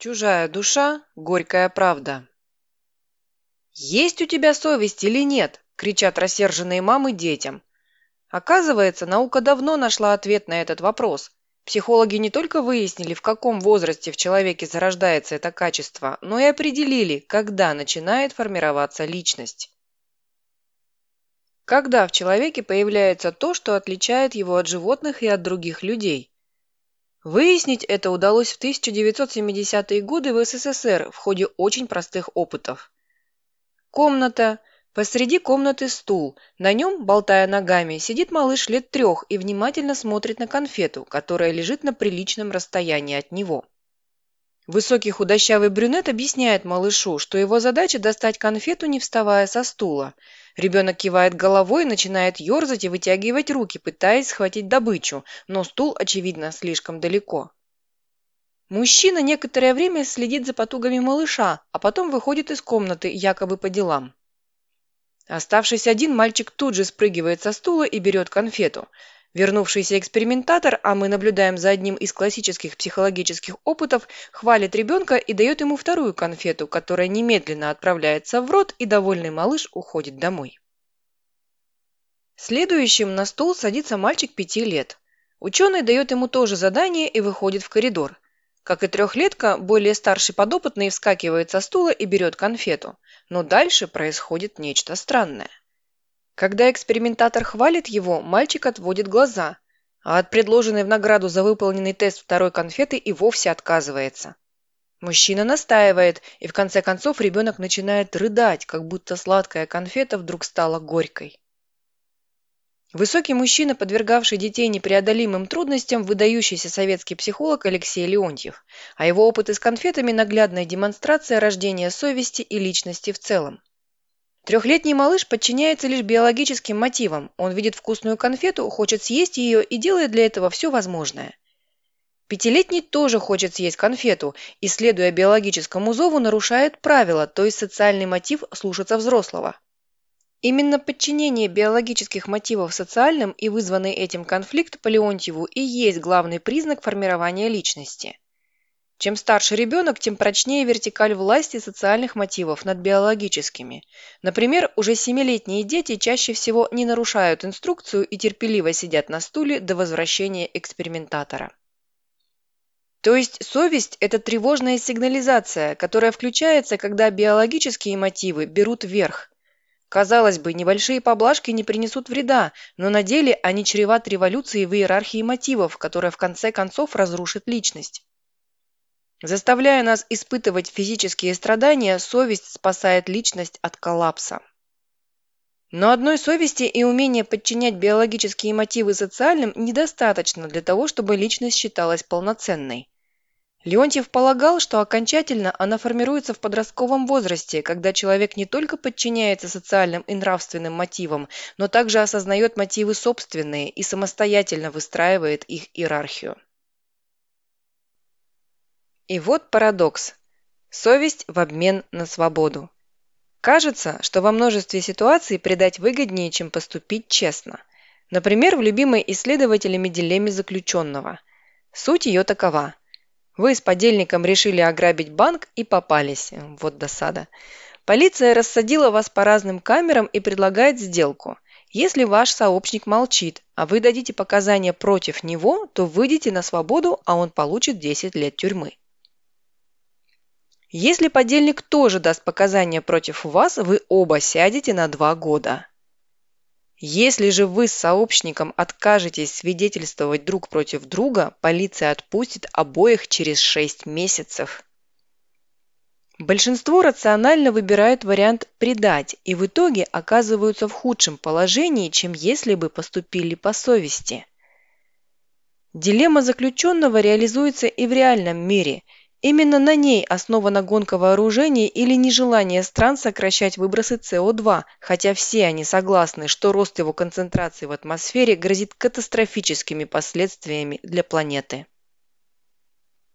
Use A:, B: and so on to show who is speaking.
A: Чужая душа – горькая правда. «Есть у тебя совесть или нет?» – кричат рассерженные мамы детям. Оказывается, наука давно нашла ответ на этот вопрос. Психологи не только выяснили, в каком возрасте в человеке зарождается это качество, но и определили, когда начинает формироваться личность. Когда в человеке появляется то, что отличает его от животных и от других людей? Выяснить это удалось в 1970-е годы в СССР в ходе очень простых опытов. Комната. Посреди комнаты стул. На нем, болтая ногами, сидит малыш лет трех и внимательно смотрит на конфету, которая лежит на приличном расстоянии от него. Высокий худощавый брюнет объясняет малышу, что его задача достать конфету, не вставая со стула. Ребенок кивает головой начинает ерзать и вытягивать руки, пытаясь схватить добычу, но стул, очевидно, слишком далеко. Мужчина некоторое время следит за потугами малыша, а потом выходит из комнаты, якобы по делам. Оставшись один, мальчик тут же спрыгивает со стула и берет конфету. Вернувшийся экспериментатор, а мы наблюдаем за одним из классических психологических опытов, хвалит ребенка и дает ему вторую конфету, которая немедленно отправляется в рот, и довольный малыш уходит домой. Следующим на стол садится мальчик пяти лет. Ученый дает ему тоже задание и выходит в коридор. Как и трехлетка, более старший подопытный вскакивает со стула и берет конфету. Но дальше происходит нечто странное. Когда экспериментатор хвалит его, мальчик отводит глаза, а от предложенной в награду за выполненный тест второй конфеты и вовсе отказывается. Мужчина настаивает, и в конце концов ребенок начинает рыдать, как будто сладкая конфета вдруг стала горькой. Высокий мужчина, подвергавший детей непреодолимым трудностям, выдающийся советский психолог Алексей Леонтьев, а его опыты с конфетами – наглядная демонстрация рождения совести и личности в целом. Трехлетний малыш подчиняется лишь биологическим мотивам. Он видит вкусную конфету, хочет съесть ее и делает для этого все возможное. Пятилетний тоже хочет съесть конфету и, следуя биологическому зову, нарушает правила, то есть социальный мотив слушаться взрослого. Именно подчинение биологических мотивов социальным и вызванный этим конфликт по и есть главный признак формирования личности. Чем старше ребенок, тем прочнее вертикаль власти социальных мотивов над биологическими. Например, уже семилетние дети чаще всего не нарушают инструкцию и терпеливо сидят на стуле до возвращения экспериментатора. То есть совесть – это тревожная сигнализация, которая включается, когда биологические мотивы берут верх. Казалось бы, небольшие поблажки не принесут вреда, но на деле они чреват революцией в иерархии мотивов, которая в конце концов разрушит личность. Заставляя нас испытывать физические страдания, совесть спасает личность от коллапса. Но одной совести и умения подчинять биологические мотивы социальным недостаточно для того, чтобы личность считалась полноценной. Леонтьев полагал, что окончательно она формируется в подростковом возрасте, когда человек не только подчиняется социальным и нравственным мотивам, но также осознает мотивы собственные и самостоятельно выстраивает их иерархию. И вот парадокс. Совесть в обмен на свободу. Кажется, что во множестве ситуаций предать выгоднее, чем поступить честно. Например, в любимой исследователями дилемме заключенного. Суть ее такова. Вы с подельником решили ограбить банк и попались. Вот досада. Полиция рассадила вас по разным камерам и предлагает сделку. Если ваш сообщник молчит, а вы дадите показания против него, то выйдете на свободу, а он получит 10 лет тюрьмы. Если подельник тоже даст показания против вас, вы оба сядете на два года. Если же вы с сообщником откажетесь свидетельствовать друг против друга, полиция отпустит обоих через 6 месяцев. Большинство рационально выбирают вариант «предать» и в итоге оказываются в худшем положении, чем если бы поступили по совести. Дилемма заключенного реализуется и в реальном мире – Именно на ней основана гонка вооружений или нежелание стран сокращать выбросы СО2, хотя все они согласны, что рост его концентрации в атмосфере грозит катастрофическими последствиями для планеты.